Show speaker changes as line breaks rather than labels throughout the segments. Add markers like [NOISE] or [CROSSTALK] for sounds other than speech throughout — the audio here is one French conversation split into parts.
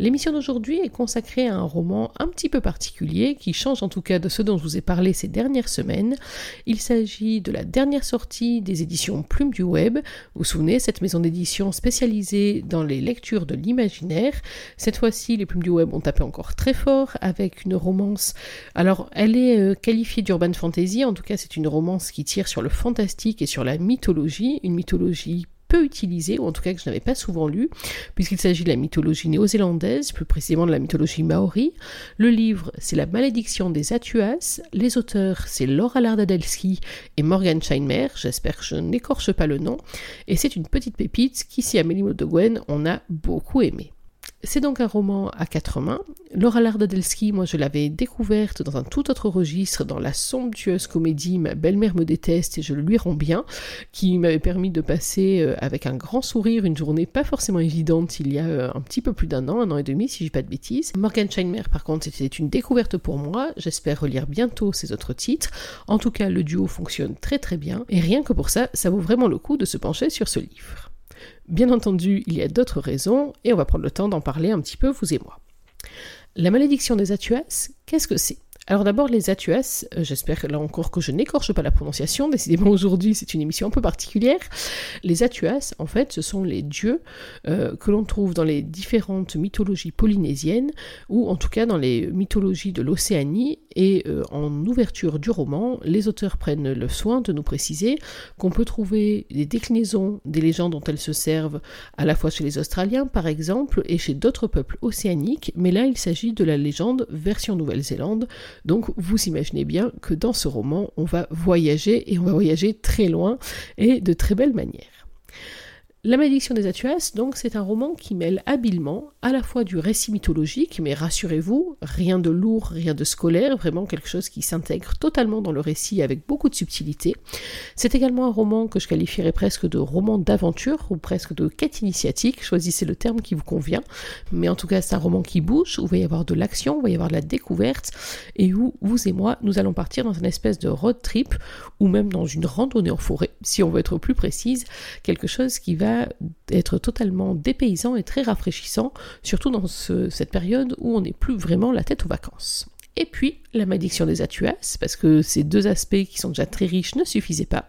L'émission d'aujourd'hui est consacrée à un roman un petit peu particulier qui change en tout cas de ce dont je vous ai parlé ces dernières semaines. Il s'agit de la dernière sortie des éditions Plume du Web. Vous vous souvenez, cette maison d'édition spécialisée dans les lectures de l'imaginaire. Cette fois-ci, les Plumes du Web ont tapé encore très fort avec une romance. Alors, elle est euh, qualifiée d'urban fantasy, en tout cas, c'est une romance qui tire sur le fantastique et sur la mythologie, une mythologie utilisé, ou en tout cas que je n'avais pas souvent lu, puisqu'il s'agit de la mythologie néo-zélandaise, plus précisément de la mythologie maori. Le livre, c'est La malédiction des Atuas. Les auteurs, c'est Laura Lardadelsky et Morgan Scheinmer. J'espère que je n'écorche pas le nom. Et c'est une petite pépite qu'ici à Mélimo de Gwen, on a beaucoup aimé. C'est donc un roman à quatre mains. Laura Lardadelsky, moi je l'avais découverte dans un tout autre registre, dans la somptueuse comédie Ma belle-mère me déteste et je le lui rends bien, qui m'avait permis de passer euh, avec un grand sourire une journée pas forcément évidente il y a euh, un petit peu plus d'un an, un an et demi si je dis pas de bêtises. Morgan Scheinmer par contre c'était une découverte pour moi, j'espère relire bientôt ses autres titres. En tout cas le duo fonctionne très très bien et rien que pour ça, ça vaut vraiment le coup de se pencher sur ce livre. Bien entendu, il y a d'autres raisons, et on va prendre le temps d'en parler un petit peu, vous et moi. La malédiction des Atuas, qu'est-ce que c'est? Alors d'abord les Atuas, euh, j'espère là encore que je n'écorche pas la prononciation, décidément aujourd'hui c'est une émission un peu particulière. Les Atuas, en fait, ce sont les dieux euh, que l'on trouve dans les différentes mythologies polynésiennes, ou en tout cas dans les mythologies de l'Océanie, et euh, en ouverture du roman, les auteurs prennent le soin de nous préciser qu'on peut trouver des déclinaisons des légendes dont elles se servent à la fois chez les Australiens par exemple, et chez d'autres peuples océaniques, mais là il s'agit de la légende version Nouvelle-Zélande, donc vous imaginez bien que dans ce roman, on va voyager et on va voyager très loin et de très belle manière. La malédiction des Atuas, donc, c'est un roman qui mêle habilement à la fois du récit mythologique, mais rassurez-vous, rien de lourd, rien de scolaire, vraiment quelque chose qui s'intègre totalement dans le récit avec beaucoup de subtilité. C'est également un roman que je qualifierais presque de roman d'aventure ou presque de quête initiatique, choisissez le terme qui vous convient, mais en tout cas, c'est un roman qui bouge, où il va y avoir de l'action, où il va y avoir de la découverte, et où vous et moi, nous allons partir dans une espèce de road trip, ou même dans une randonnée en forêt, si on veut être plus précise, quelque chose qui va être totalement dépaysant et très rafraîchissant, surtout dans cette période où on n'est plus vraiment la tête aux vacances. Et puis, la malédiction des Atuas, parce que ces deux aspects qui sont déjà très riches ne suffisaient pas.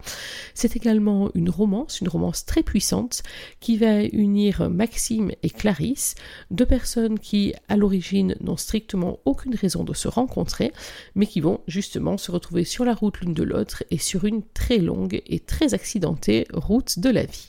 C'est également une romance, une romance très puissante, qui va unir Maxime et Clarisse, deux personnes qui, à l'origine, n'ont strictement aucune raison de se rencontrer, mais qui vont justement se retrouver sur la route l'une de l'autre et sur une très longue et très accidentée route de la vie.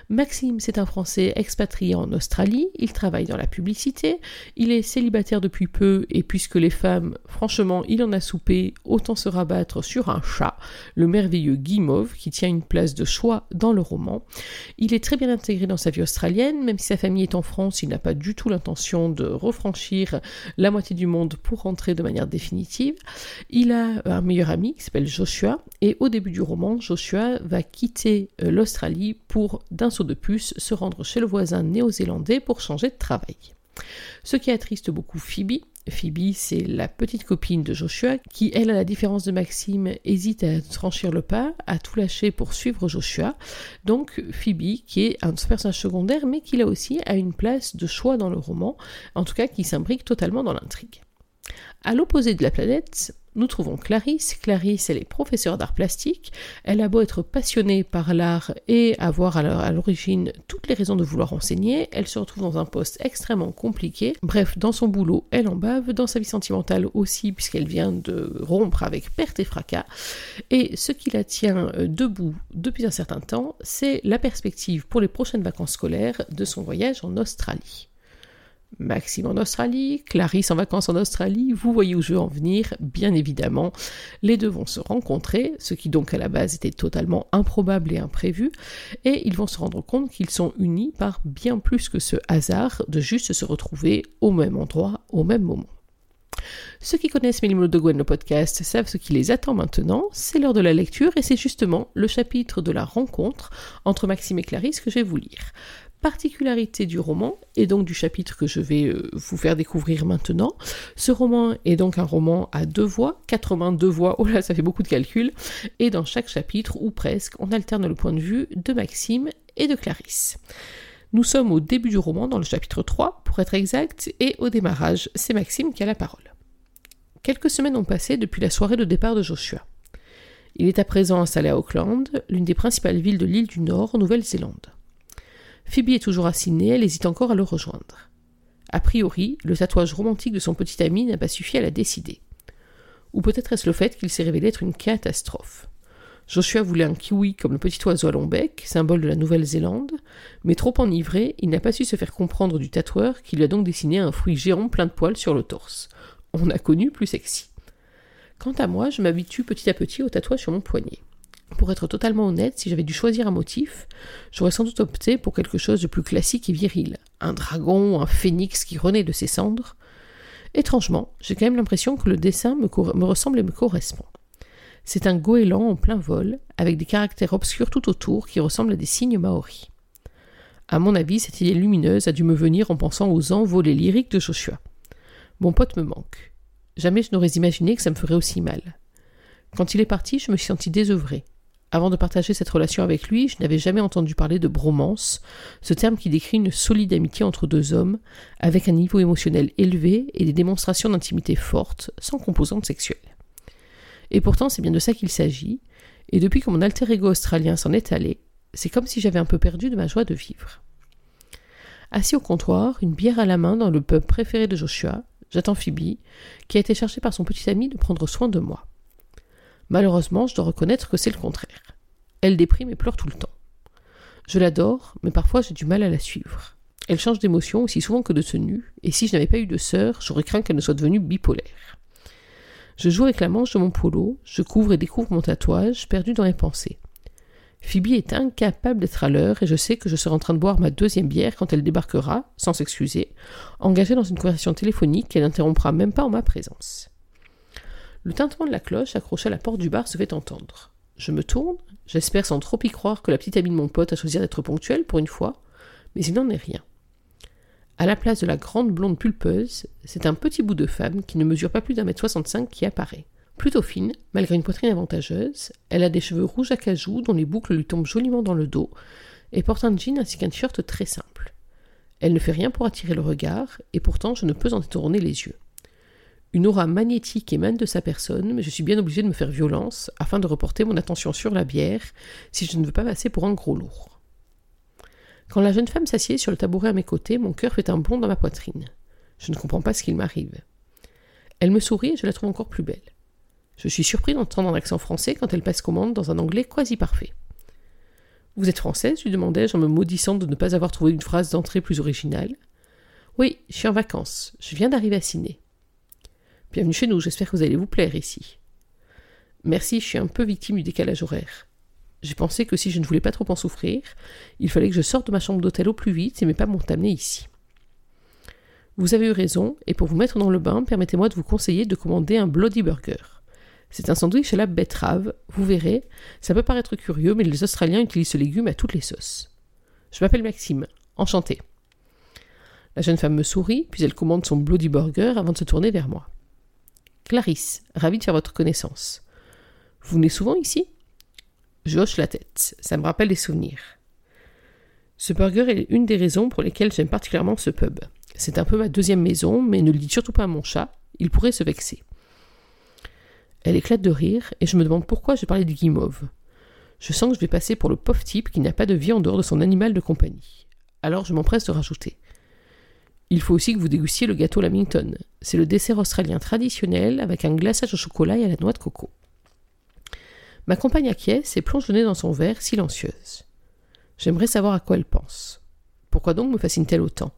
Maxime, c'est un Français expatrié en Australie, il travaille dans la publicité, il est célibataire depuis peu et puisque les femmes, franchement, il en a soupé, autant se rabattre sur un chat, le merveilleux Guimauve, qui tient une place de choix dans le roman. Il est très bien intégré dans sa vie australienne, même si sa famille est en France, il n'a pas du tout l'intention de refranchir la moitié du monde pour rentrer de manière définitive. Il a un meilleur ami qui s'appelle Joshua, et au début du roman, Joshua va quitter euh, l'Australie pour d'un de puce se rendre chez le voisin néo-zélandais pour changer de travail. Ce qui attriste beaucoup Phoebe. Phoebe, c'est la petite copine de Joshua qui, elle, à la différence de Maxime, hésite à franchir le pas, à tout lâcher pour suivre Joshua. Donc Phoebe, qui est un personnage secondaire, mais qui là aussi a une place de choix dans le roman, en tout cas qui s'imbrique totalement dans l'intrigue. À l'opposé de la planète, nous trouvons Clarisse. Clarisse, elle est professeure d'art plastique. Elle a beau être passionnée par l'art et avoir à l'origine toutes les raisons de vouloir enseigner, elle se retrouve dans un poste extrêmement compliqué. Bref, dans son boulot, elle en bave, dans sa vie sentimentale aussi, puisqu'elle vient de rompre avec perte et fracas. Et ce qui la tient euh, debout depuis un certain temps, c'est la perspective pour les prochaines vacances scolaires de son voyage en Australie. Maxime en Australie, Clarisse en vacances en Australie, vous voyez où je veux en venir, bien évidemment. Les deux vont se rencontrer, ce qui donc à la base était totalement improbable et imprévu, et ils vont se rendre compte qu'ils sont unis par bien plus que ce hasard de juste se retrouver au même endroit, au même moment. Ceux qui connaissent Mélimolo de Gwen, le podcast, savent ce qui les attend maintenant. C'est l'heure de la lecture et c'est justement le chapitre de la rencontre entre Maxime et Clarisse que je vais vous lire. Particularité du roman et donc du chapitre que je vais euh, vous faire découvrir maintenant. Ce roman est donc un roman à deux voix, 82 voix, oh là ça fait beaucoup de calculs, et dans chaque chapitre, ou presque, on alterne le point de vue de Maxime et de Clarisse. Nous sommes au début du roman, dans le chapitre 3, pour être exact, et au démarrage, c'est Maxime qui a la parole. Quelques semaines ont passé depuis la soirée de départ de Joshua. Il est à présent installé à Auckland, l'une des principales villes de l'île du Nord, en Nouvelle-Zélande. Phoebe est toujours Sydney, elle hésite encore à le rejoindre. A priori, le tatouage romantique de son petit ami n'a pas suffi à la décider. Ou peut-être est-ce le fait qu'il s'est révélé être une catastrophe. Joshua voulait un kiwi comme le petit oiseau à long bec, symbole de la Nouvelle-Zélande, mais trop enivré, il n'a pas su se faire comprendre du tatoueur qui lui a donc dessiné un fruit géant plein de poils sur le torse. On a connu plus sexy. Quant à moi, je m'habitue petit à petit au tatouage sur mon poignet. Pour être totalement honnête, si j'avais dû choisir un motif, j'aurais sans doute opté pour quelque chose de plus classique et viril. Un dragon, un phénix qui renaît de ses cendres. Étrangement, j'ai quand même l'impression que le dessin me, ressemble et me correspond. C'est un goéland en plein vol, avec des caractères obscurs tout autour qui ressemblent à des signes maoris. À mon avis, cette idée lumineuse a dû me venir en pensant aux envolées lyriques de Joshua. Mon pote me manque. Jamais je n'aurais imaginé que ça me ferait aussi mal. Quand il est parti, je me suis senti désœuvrée. Avant de partager cette relation avec lui, je n'avais jamais entendu parler de bromance, ce terme qui décrit une solide amitié entre deux hommes, avec un niveau émotionnel élevé et des démonstrations d'intimité fortes, sans composante sexuelle. Et pourtant, c'est bien de ça qu'il s'agit, et depuis que mon alter ego australien s'en est allé, c'est comme si j'avais un peu perdu de ma joie de vivre. Assis au comptoir, une bière à la main dans le pub préféré de Joshua, j'attends Phoebe, qui a été cherchée par son petit ami de prendre soin de moi. Malheureusement, je dois reconnaître que c'est le contraire. Elle déprime et pleure tout le temps. Je l'adore, mais parfois j'ai du mal à la suivre. Elle change d'émotion aussi souvent que de tenue, et si je n'avais pas eu de sœur, j'aurais craint qu'elle ne soit devenue bipolaire. Je joue avec la manche de mon polo, je couvre et découvre mon tatouage, perdu dans mes pensées. Phoebe est incapable d'être à l'heure et je sais que je serai en train de boire ma deuxième bière quand elle débarquera, sans s'excuser, engagée dans une conversation téléphonique qu'elle n'interrompra même pas en ma présence. Le tintement de la cloche accrochée à la porte du bar se fait entendre. Je me tourne, j'espère sans trop y croire que la petite amie de mon pote a choisi d'être ponctuelle pour une fois, mais il n'en est rien. À la place de la grande blonde pulpeuse, c'est un petit bout de femme qui ne mesure pas plus d'un mètre soixante-cinq qui apparaît. Plutôt fine, malgré une poitrine avantageuse, elle a des cheveux rouges à cajou dont les boucles lui tombent joliment dans le dos, et porte un jean ainsi qu'un t-shirt très simple. Elle ne fait rien pour attirer le regard, et pourtant je ne peux en détourner les yeux. Une aura magnétique émane de sa personne, mais je suis bien obligé de me faire violence afin de reporter mon attention sur la bière si je ne veux pas passer pour un gros lourd. Quand la jeune femme s'assied sur le tabouret à mes côtés, mon cœur fait un bond dans ma poitrine. Je ne comprends pas ce qu'il m'arrive. Elle me sourit et je la trouve encore plus belle. Je suis surpris d'entendre un accent français quand elle passe commande dans un anglais quasi parfait. Vous êtes française? lui demandai-je en me maudissant de ne pas avoir trouvé une phrase d'entrée plus originale. Oui, je suis en vacances. Je viens d'arriver à Sydney. Bienvenue chez nous, j'espère que vous allez vous plaire ici. Merci, je suis un peu victime du décalage horaire. J'ai pensé que si je ne voulais pas trop en souffrir, il fallait que je sorte de ma chambre d'hôtel au plus vite et mes pas m'ont amené ici. Vous avez eu raison, et pour vous mettre dans le bain, permettez-moi de vous conseiller de commander un Bloody Burger. C'est un sandwich à la betterave, vous verrez, ça peut paraître curieux, mais les Australiens utilisent ce légume à toutes les sauces. Je m'appelle Maxime, enchanté. La jeune femme me sourit, puis elle commande son Bloody Burger avant de se tourner vers moi. Clarisse, ravie de faire votre connaissance. Vous venez souvent ici? Je hoche la tête. Ça me rappelle des souvenirs. Ce burger est une des raisons pour lesquelles j'aime particulièrement ce pub. C'est un peu ma deuxième maison, mais ne le dites surtout pas à mon chat, il pourrait se vexer. Elle éclate de rire, et je me demande pourquoi j'ai parlé du guimauve. Je sens que je vais passer pour le pauvre type qui n'a pas de vie en dehors de son animal de compagnie. Alors je m'empresse de rajouter. Il faut aussi que vous dégustiez le gâteau Lamington. C'est le dessert australien traditionnel avec un glaçage au chocolat et à la noix de coco. Ma compagne acquiesce et plonge le nez dans son verre, silencieuse. J'aimerais savoir à quoi elle pense. Pourquoi donc me fascine-t-elle autant?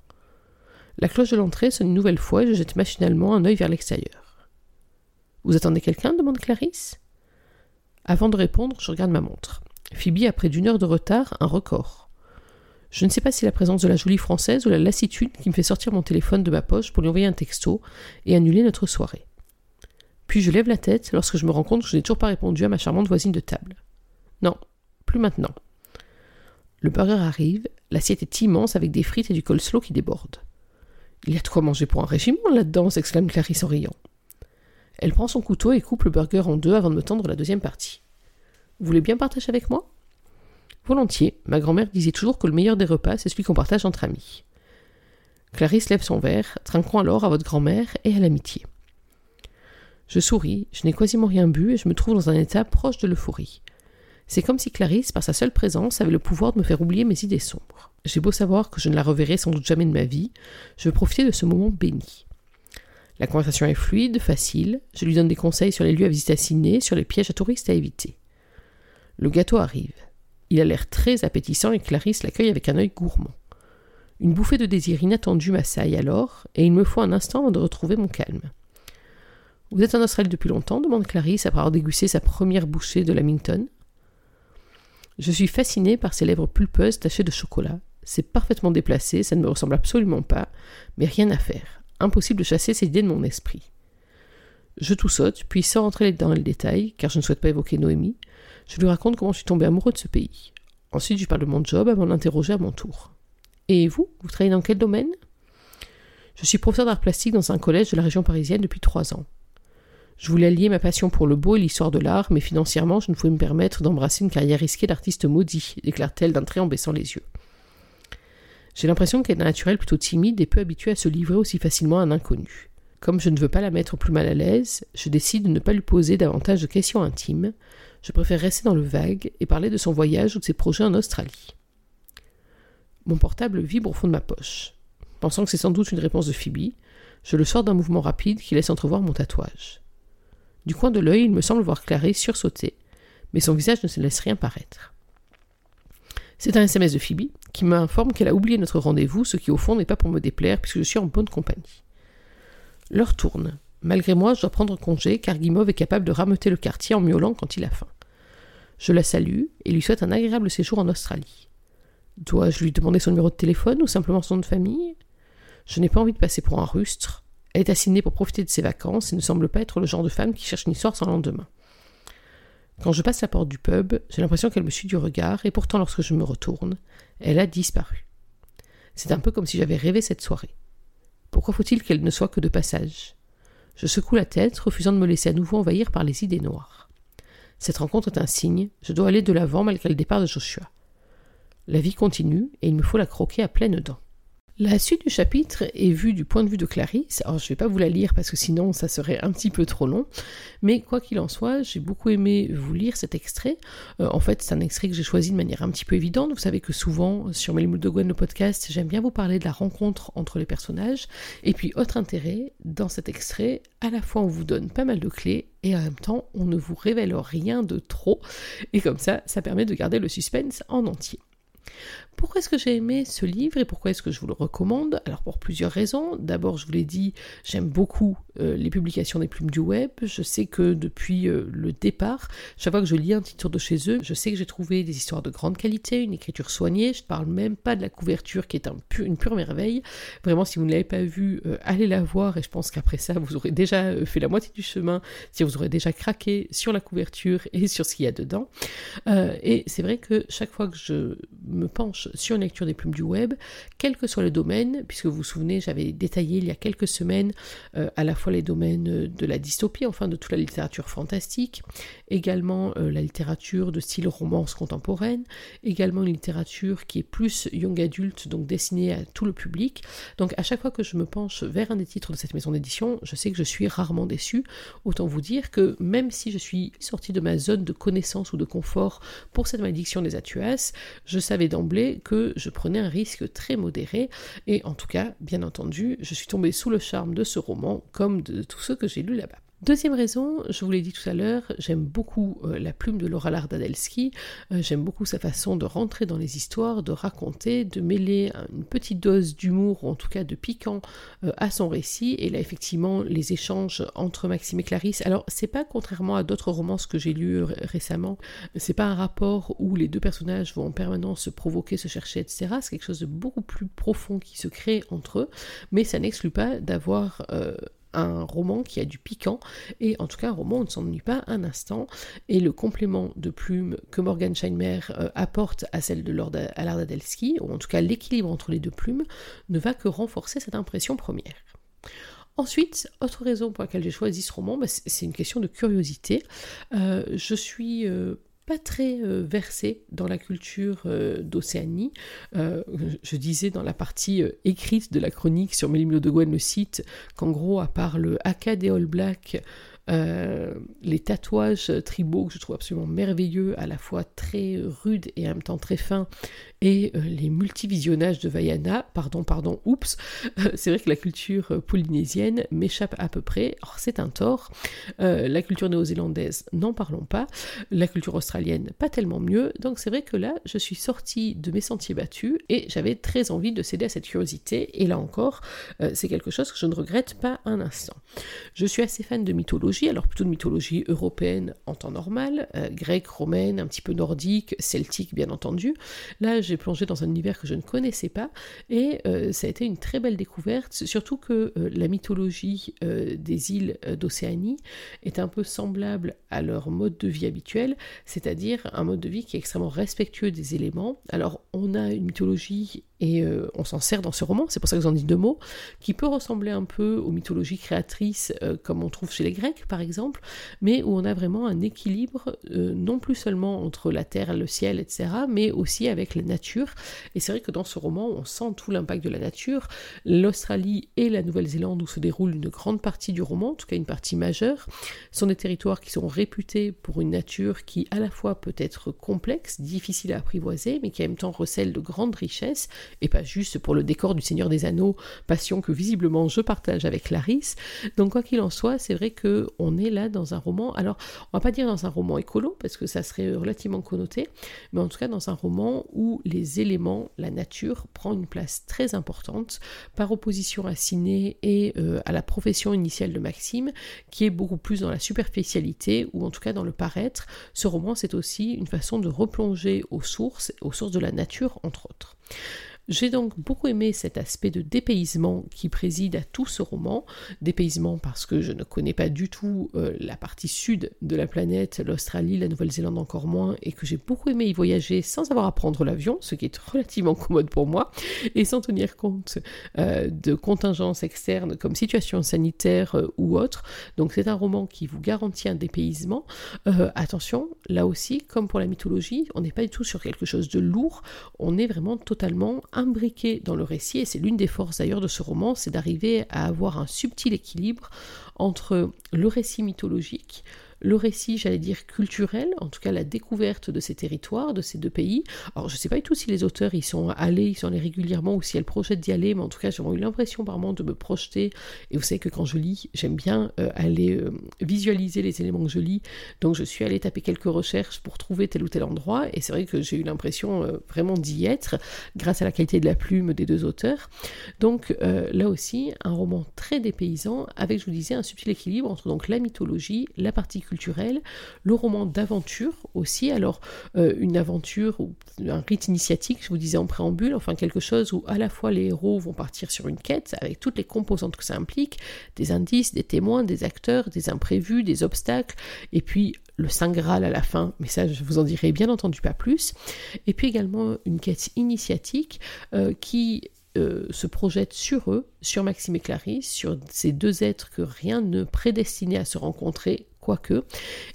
La cloche de l'entrée sonne une nouvelle fois et je jette machinalement un œil vers l'extérieur. Vous attendez quelqu'un? demande Clarisse. Avant de répondre, je regarde ma montre. Phoebe a près d'une heure de retard, un record. Je ne sais pas si la présence de la jolie française ou la lassitude qui me fait sortir mon téléphone de ma poche pour lui envoyer un texto et annuler notre soirée. Puis je lève la tête lorsque je me rends compte que je n'ai toujours pas répondu à ma charmante voisine de table. Non, plus maintenant. Le burger arrive, l'assiette est immense avec des frites et du coleslaw qui débordent. Il y a de quoi manger pour un régiment là-dedans, s'exclame Clarisse en riant. Elle prend son couteau et coupe le burger en deux avant de me tendre la deuxième partie. Vous voulez bien partager avec moi? Volontiers, ma grand-mère disait toujours que le meilleur des repas, c'est celui qu'on partage entre amis. Clarisse lève son verre, trinquant alors à votre grand-mère et à l'amitié. Je souris, je n'ai quasiment rien bu et je me trouve dans un état proche de l'euphorie. C'est comme si Clarisse, par sa seule présence, avait le pouvoir de me faire oublier mes idées sombres. J'ai beau savoir que je ne la reverrai sans doute jamais de ma vie, je veux profiter de ce moment béni. La conversation est fluide, facile, je lui donne des conseils sur les lieux à visiter à Sydney, sur les pièges à touristes à éviter. Le gâteau arrive. Il a l'air très appétissant et Clarisse l'accueille avec un œil gourmand. Une bouffée de désir inattendu m'assaille alors, et il me faut un instant de retrouver mon calme. Vous êtes en Australie depuis longtemps demande Clarisse après avoir dégusté sa première bouchée de Lamington. Je suis fascinée par ses lèvres pulpeuses tachées de chocolat. C'est parfaitement déplacé, ça ne me ressemble absolument pas, mais rien à faire. Impossible de chasser ces idées de mon esprit. Je tout saute, puis sans rentrer dans le détail, car je ne souhaite pas évoquer Noémie, je lui raconte comment je suis tombé amoureux de ce pays. Ensuite, je parle de mon job avant de l'interroger à mon tour. Et vous, vous travaillez dans quel domaine? Je suis professeur d'art plastique dans un collège de la région parisienne depuis trois ans. Je voulais allier ma passion pour le beau et l'histoire de l'art, mais financièrement, je ne pouvais me permettre d'embrasser une carrière risquée d'artiste maudit, déclare-t-elle d'un trait en baissant les yeux. J'ai l'impression qu'elle est naturelle plutôt timide et peu habituée à se livrer aussi facilement à un inconnu. Comme je ne veux pas la mettre plus mal à l'aise, je décide de ne pas lui poser davantage de questions intimes, je préfère rester dans le vague et parler de son voyage ou de ses projets en Australie. Mon portable vibre au fond de ma poche. Pensant que c'est sans doute une réponse de Phoebe, je le sors d'un mouvement rapide qui laisse entrevoir mon tatouage. Du coin de l'œil, il me semble voir Clarisse sursauter, mais son visage ne se laisse rien paraître. C'est un SMS de Phoebe qui m'informe qu'elle a oublié notre rendez-vous, ce qui au fond n'est pas pour me déplaire puisque je suis en bonne compagnie. L'heure tourne. Malgré moi, je dois prendre congé car Guimauve est capable de rameuter le quartier en miaulant quand il a faim. Je la salue et lui souhaite un agréable séjour en Australie. Dois-je lui demander son numéro de téléphone ou simplement son nom de famille? Je n'ai pas envie de passer pour un rustre. Elle est assignée pour profiter de ses vacances et ne semble pas être le genre de femme qui cherche une histoire sans lendemain. Quand je passe la porte du pub, j'ai l'impression qu'elle me suit du regard et pourtant lorsque je me retourne, elle a disparu. C'est un peu comme si j'avais rêvé cette soirée. Pourquoi faut-il qu'elle ne soit que de passage? Je secoue la tête, refusant de me laisser à nouveau envahir par les idées noires. Cette rencontre est un signe, je dois aller de l'avant malgré le départ de Joshua. La vie continue et il me faut la croquer à pleines dents. La suite du chapitre est vue du point de vue de Clarisse. Alors je ne vais pas vous la lire parce que sinon ça serait un petit peu trop long. Mais quoi qu'il en soit, j'ai beaucoup aimé vous lire cet extrait. Euh, en fait, c'est un extrait que j'ai choisi de manière un petit peu évidente. Vous savez que souvent sur Mélimoules de Gwen, le podcast, j'aime bien vous parler de la rencontre entre les personnages. Et puis, autre intérêt, dans cet extrait, à la fois on vous donne pas mal de clés et en même temps on ne vous révèle rien de trop. Et comme ça, ça permet de garder le suspense en entier. Pourquoi est-ce que j'ai aimé ce livre et pourquoi est-ce que je vous le recommande? Alors pour plusieurs raisons. D'abord, je vous l'ai dit, j'aime beaucoup euh, les publications des plumes du web. Je sais que depuis euh, le départ, chaque fois que je lis un titre de chez eux, je sais que j'ai trouvé des histoires de grande qualité, une écriture soignée. Je ne parle même pas de la couverture qui est une pure merveille. Vraiment, si vous ne l'avez pas vue, euh, allez la voir et je pense qu'après ça, vous aurez déjà fait la moitié du chemin, si vous aurez déjà craqué sur la couverture et sur ce qu'il y a dedans. et c'est vrai que chaque fois que je me penche sur une lecture des plumes du web, quel que soit le domaine, puisque vous vous souvenez, j'avais détaillé il y a quelques semaines à la fois les domaines de la dystopie, enfin de toute la littérature fantastique, également euh, la littérature de style romance contemporaine, également une littérature qui est plus young adulte, donc destinée à tout le public. Donc à chaque fois que je me penche vers un des titres de cette maison d'édition, je sais que je suis rarement déçue. Autant vous dire que même si je suis sortie de ma zone de connaissance ou de confort pour cette malédiction des Atuas, je savais d'emblée que je prenais un risque très modéré, et en tout cas, bien entendu, je suis tombée sous le charme de ce roman, comme de tous ceux que j'ai lus là-bas. Deuxième raison, je vous l'ai dit tout à l'heure, j'aime beaucoup euh, la plume de Laura Lardadelsky, euh, j'aime beaucoup sa façon de rentrer dans les histoires, de raconter, de mêler une petite dose d'humour, ou en tout cas de piquant, euh, à son récit, et là effectivement les échanges entre Maxime et Clarisse, alors c'est pas contrairement à d'autres romances que j'ai lus récemment, c'est pas un rapport où les deux personnages vont en permanence se provoquer, se chercher, etc. C'est quelque chose de beaucoup plus profond qui se crée entre eux, mais ça n'exclut pas d'avoir un roman qui a du piquant, et en tout cas un roman où on ne s'ennuie pas un instant, et le complément de plume que Morgan Scheinmer euh, apporte à celle de Lord Alardadelsky, ou en tout cas l'équilibre entre les deux plumes, ne va que renforcer cette impression première. Ensuite, autre raison pour laquelle j'ai choisi ce roman, bah, c'est une question de curiosité. Euh, je suis euh, pas très euh, versé dans la culture euh, d'Océanie. Euh, je disais dans la partie écrite de la chronique sur Mélimilo de Gwen, le site, qu'en gros, à part le haka des All Black, les tatouages tribaux que je trouve absolument merveilleux, à la fois très rudes et en même temps très fins, et euh, les multivisionnages de Vaiana, pardon, pardon, oups, euh, c'est vrai que la culture euh, polynésienne m'échappe à peu près, or c'est un tort. la culture néo-zélandaise, n'en parlons pas. La culture australienne, pas tellement mieux. Donc c'est vrai que là, je suis sortie de mes sentiers battus et j'avais très envie de céder à cette curiosité. Et là encore, c'est quelque chose que je ne regrette pas un instant. Je suis assez fan de mythologie, alors plutôt de mythologie européenne en temps normal, grecque, romaine, un petit peu nordique, celtique bien entendu. Là, j'ai plongé dans un univers que je ne connaissais pas et euh, ça a été une très belle découverte, surtout que euh, la mythologie euh, des îles d'Océanie est un peu semblable à leur mode de vie habituel, c'est-à-dire un mode de vie qui est extrêmement respectueux des éléments. Alors on a une mythologie et euh, on s'en sert dans ce roman, c'est pour ça que j'en dis deux mots, qui peut ressembler un peu aux mythologies créatrices euh, comme on trouve chez les Grecs par exemple, mais où on a vraiment un équilibre euh, non plus seulement entre la terre, le ciel, etc., mais aussi avec la nature. Et c'est vrai que dans ce roman, on sent tout l'impact de la nature. L'Australie et la Nouvelle-Zélande, où se déroule une grande partie du roman, en tout cas une partie majeure, sont des territoires qui sont réputés pour une nature qui à la fois peut être complexe, difficile à apprivoiser, mais qui en même temps recèle de grandes richesses et pas juste pour le décor du Seigneur des Anneaux, passion que visiblement je partage avec Clarisse. Donc quoi qu'il en soit, c'est vrai que on est là dans un roman. Alors, on va pas dire dans un roman écolo parce que ça serait relativement connoté, mais en tout cas dans un roman où les éléments, la nature prend une place très importante par opposition à Ciné et euh, à la profession initiale de Maxime, qui est beaucoup plus dans la superficialité ou en tout cas dans le paraître. Ce roman, c'est aussi une façon de replonger aux sources, aux sources de la nature entre autres. J'ai donc beaucoup aimé cet aspect de dépaysement qui préside à tout ce roman. Dépaysement parce que je ne connais pas du tout euh, la partie sud de la planète, l'Australie, la Nouvelle-Zélande encore moins, et que j'ai beaucoup aimé y voyager sans avoir à prendre l'avion, ce qui est relativement [LAUGHS] commode pour moi, et sans tenir compte euh, de contingences externes comme situation sanitaire euh, ou autre. Donc c'est un roman qui vous garantit un dépaysement. attention, là aussi, comme pour la mythologie, on n'est pas du tout sur quelque chose de lourd, on est vraiment totalement imbriqué dans le récit, et c'est l'une des forces d'ailleurs de ce roman, c'est d'arriver à avoir un subtil équilibre entre le récit mythologique, le récit, j'allais dire, culturel, en tout cas la découverte de ces territoires, de ces deux pays. Alors je ne sais pas du tout si les auteurs y sont allés, ils sont allés régulièrement ou si elles projettent d'y aller, mais en tout cas j'ai eu l'impression par moment de me projeter. Et vous savez que quand je lis, j'aime bien euh, aller euh, visualiser les éléments que je lis. Donc je suis allée taper quelques recherches pour trouver tel ou tel endroit, et c'est vrai que j'ai eu l'impression euh, vraiment d'y être grâce à la qualité de la plume des deux auteurs. Donc là aussi, un roman très dépaysant avec, je vous disais, un subtil équilibre entre donc la mythologie, la partie le roman d'aventure aussi, alors euh, une aventure ou un rite initiatique, je vous disais en préambule, enfin quelque chose où à la fois les héros vont partir sur une quête avec toutes les composantes que ça implique, des indices, des témoins, des acteurs, des imprévus, des obstacles, et puis le Saint Graal à la fin, mais ça je vous en dirai bien entendu pas plus, et puis également une quête initiatique euh, qui euh, se projette sur eux, sur Maxime et Clarisse, sur ces deux êtres que rien ne prédestinait à se rencontrer quoique,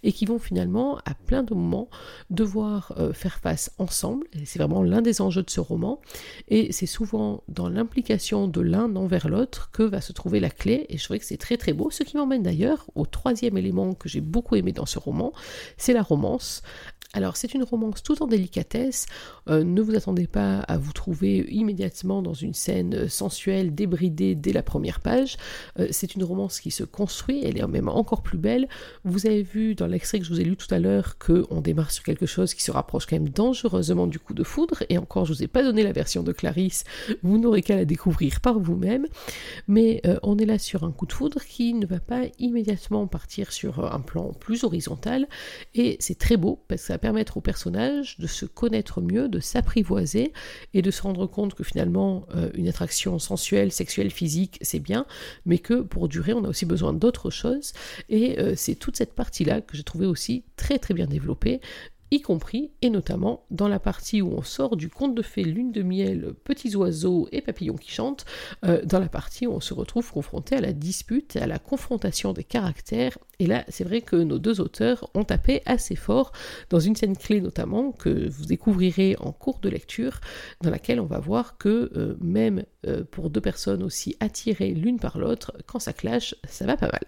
et qui vont finalement, à plein de moments, devoir euh, faire face ensemble. C'est vraiment l'un des enjeux de ce roman. Et c'est souvent dans l'implication de l'un envers l'autre que va se trouver la clé. Et je trouvais que c'est très très beau. Ce qui m'emmène d'ailleurs au troisième élément que j'ai beaucoup aimé dans ce roman, c'est la romance. Alors c'est une romance tout en délicatesse, euh, ne vous attendez pas à vous trouver immédiatement dans une scène sensuelle, débridée dès la première page, euh, c'est une romance qui se construit, elle est même encore plus belle. Vous avez vu dans l'extrait que je vous ai lu tout à l'heure qu'on démarre sur quelque chose qui se rapproche quand même dangereusement du coup de foudre, et encore je vous ai pas donné la version de Clarisse, vous n'aurez qu'à la découvrir par vous-même, mais euh, on est là sur un coup de foudre qui ne va pas immédiatement partir sur un plan plus horizontal, et c'est très beau parce que ça permettre au personnage de se connaître mieux, de s'apprivoiser et de se rendre compte que finalement euh, une attraction sensuelle, sexuelle, physique, c'est bien, mais que pour durer, on a aussi besoin d'autres choses. Et euh, c'est toute cette partie-là que j'ai trouvé aussi très très bien développée y compris et notamment dans la partie où on sort du conte de fées Lune de miel, petits oiseaux et papillons qui chantent, euh, dans la partie où on se retrouve confronté à la dispute, à la confrontation des caractères. Et là, c'est vrai que nos deux auteurs ont tapé assez fort dans une scène clé notamment que vous découvrirez en cours de lecture, dans laquelle on va voir que euh, même euh, pour deux personnes aussi attirées l'une par l'autre, quand ça clash, ça va pas mal.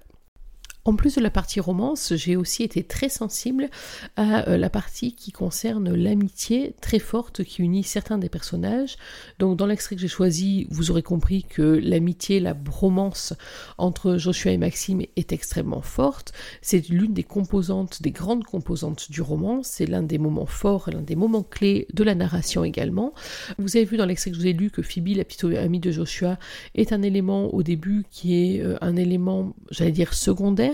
En plus de la partie romance, j'ai aussi été très sensible à euh, la partie qui concerne l'amitié très forte qui unit certains des personnages. Donc dans l'extrait que j'ai choisi, vous aurez compris que l'amitié, la bromance entre Joshua et Maxime est extrêmement forte. C'est l'une des composantes, des grandes composantes du roman. C'est l'un des moments forts, l'un des moments clés de la narration également. Vous avez vu dans l'extrait que je vous ai lu que Phoebe, la petite amie de Joshua, est un élément au début qui est euh, un élément, j'allais dire secondaire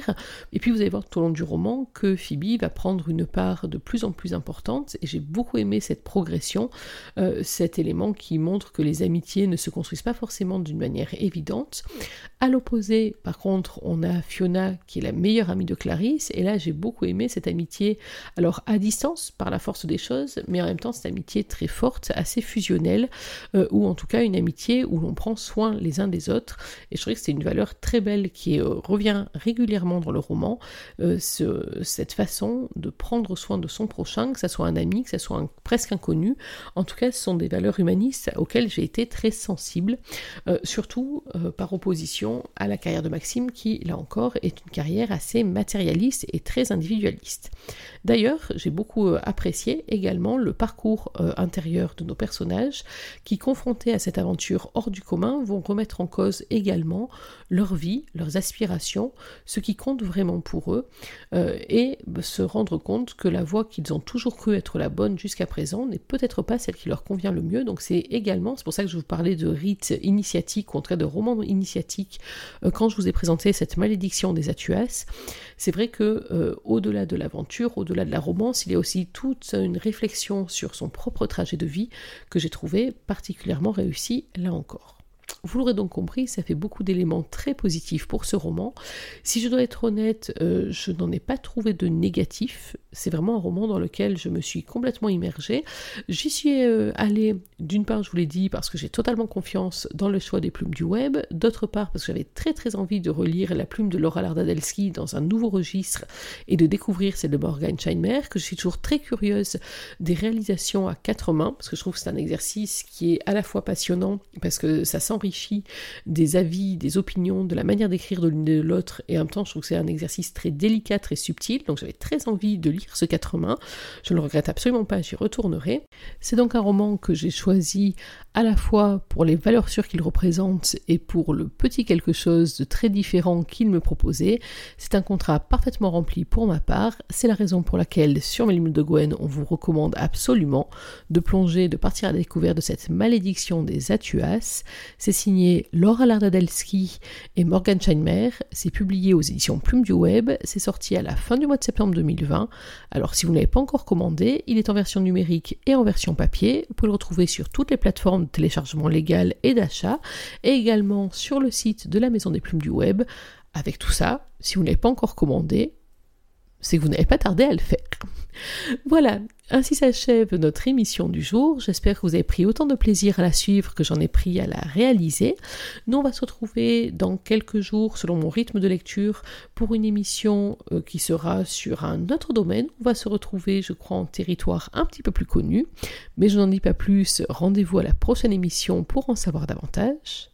et puis vous allez voir tout au long du roman que Phoebe va prendre une part de plus en plus importante. Et j'ai beaucoup aimé cette progression, euh, cet élément qui montre que les amitiés ne se construisent pas forcément d'une manière évidente. À l'opposé, par contre, on a Fiona qui est la meilleure amie de Clarisse. Et là, j'ai beaucoup aimé cette amitié, alors à distance par la force des choses, mais en même temps cette amitié très forte, assez fusionnelle, euh, ou en tout cas une amitié où l'on prend soin les uns des autres. Et je trouvais que c'est une valeur très belle qui euh, revient régulièrement dans le roman, euh, cette façon de prendre soin de son prochain, que ce soit un ami, que ce soit un presque inconnu. En tout cas, ce sont des valeurs humanistes auxquelles j'ai été très sensible, euh, surtout euh, par opposition à la carrière de Maxime, qui, là encore, est une carrière assez matérialiste et très individualiste. D'ailleurs, j'ai beaucoup apprécié également le parcours intérieur de nos personnages, qui, confrontés à cette aventure hors du commun, vont remettre en cause également leur vie, leurs aspirations, ce qui compte vraiment pour eux, euh, et se rendre compte que la voie qu'ils ont toujours cru être la bonne jusqu'à présent n'est peut-être pas celle qui leur convient le mieux. Donc c'est également, c'est pour ça que je vous parlais de rite initiatique, en tout cas de roman initiatique, euh, quand je vous ai présenté cette malédiction des Atuas. C'est vrai que euh, au-delà de l'aventure, au-delà de la romance, il y a aussi toute une réflexion sur son propre trajet de vie que j'ai trouvé particulièrement réussi là encore. Vous l'aurez donc compris, ça fait beaucoup d'éléments très positifs pour ce roman. Si je dois être honnête, euh, je n'en ai pas trouvé de négatif. C'est vraiment un roman dans lequel je me suis complètement immergée. J'y suis euh, allée, d'une part, je vous l'ai dit, parce que j'ai totalement confiance dans le choix des plumes du web, d'autre part, parce que j'avais très très envie de relire la plume de Laura Lardadelsky dans un nouveau registre et de découvrir celle de Morgan Scheinmer, que je suis toujours très curieuse des réalisations à quatre mains, parce que je trouve que c'est un exercice qui est à la fois passionnant, parce que ça sent enrichit des avis, des opinions, de la manière d'écrire de l'une et de l'autre, et en même temps, je trouve que c'est un exercice très délicat, très subtil, donc j'avais très envie de lire ce quatre mains. Je ne le regrette absolument pas, j'y retournerai. C'est donc un roman que j'ai choisi à la fois pour les valeurs sûres qu'il représente et pour le petit quelque chose de très différent qu'il me proposait. C'est un contrat parfaitement rempli pour ma part. C'est la raison pour laquelle sur Mes de Gwen, on vous recommande absolument de plonger, de partir à la découverte de cette malédiction des Atuas. C'est signé Laura Lardadelsky et Morgan Scheinmer. C'est publié aux éditions Plume du Web. C'est sorti à la fin du mois de septembre 2020. Alors si vous ne l'avez pas encore commandé, il est en version numérique et en version papier. Vous pouvez le retrouver sur toutes les plateformes de téléchargement légal et d'achat, et également sur le site de la Maison des Plumes du Web. Avec tout ça, si vous ne l'avez pas encore commandé, c'est que vous n'avez pas tardé à le faire. Voilà, ainsi s'achève notre émission du jour. J'espère que vous avez pris autant de plaisir à la suivre que j'en ai pris à la réaliser. Nous, on va se retrouver dans quelques jours, selon mon rythme de lecture, pour une émission euh, qui sera sur un autre domaine. On va se retrouver, je crois, en territoire un petit peu plus connu. Mais je n'en dis pas plus. Rendez-vous à la prochaine émission pour en savoir davantage.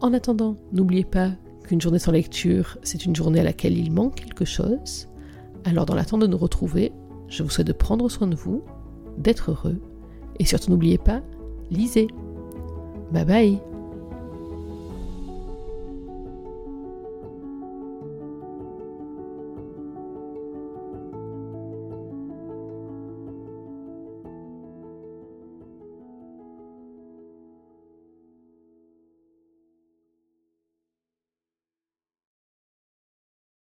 En attendant, n'oubliez pas qu'une journée sans lecture, c'est une journée à laquelle il manque quelque chose. Alors dans l'attente de nous retrouver, je vous souhaite de prendre soin de vous, d'être heureux, et surtout n'oubliez pas, lisez. Bye bye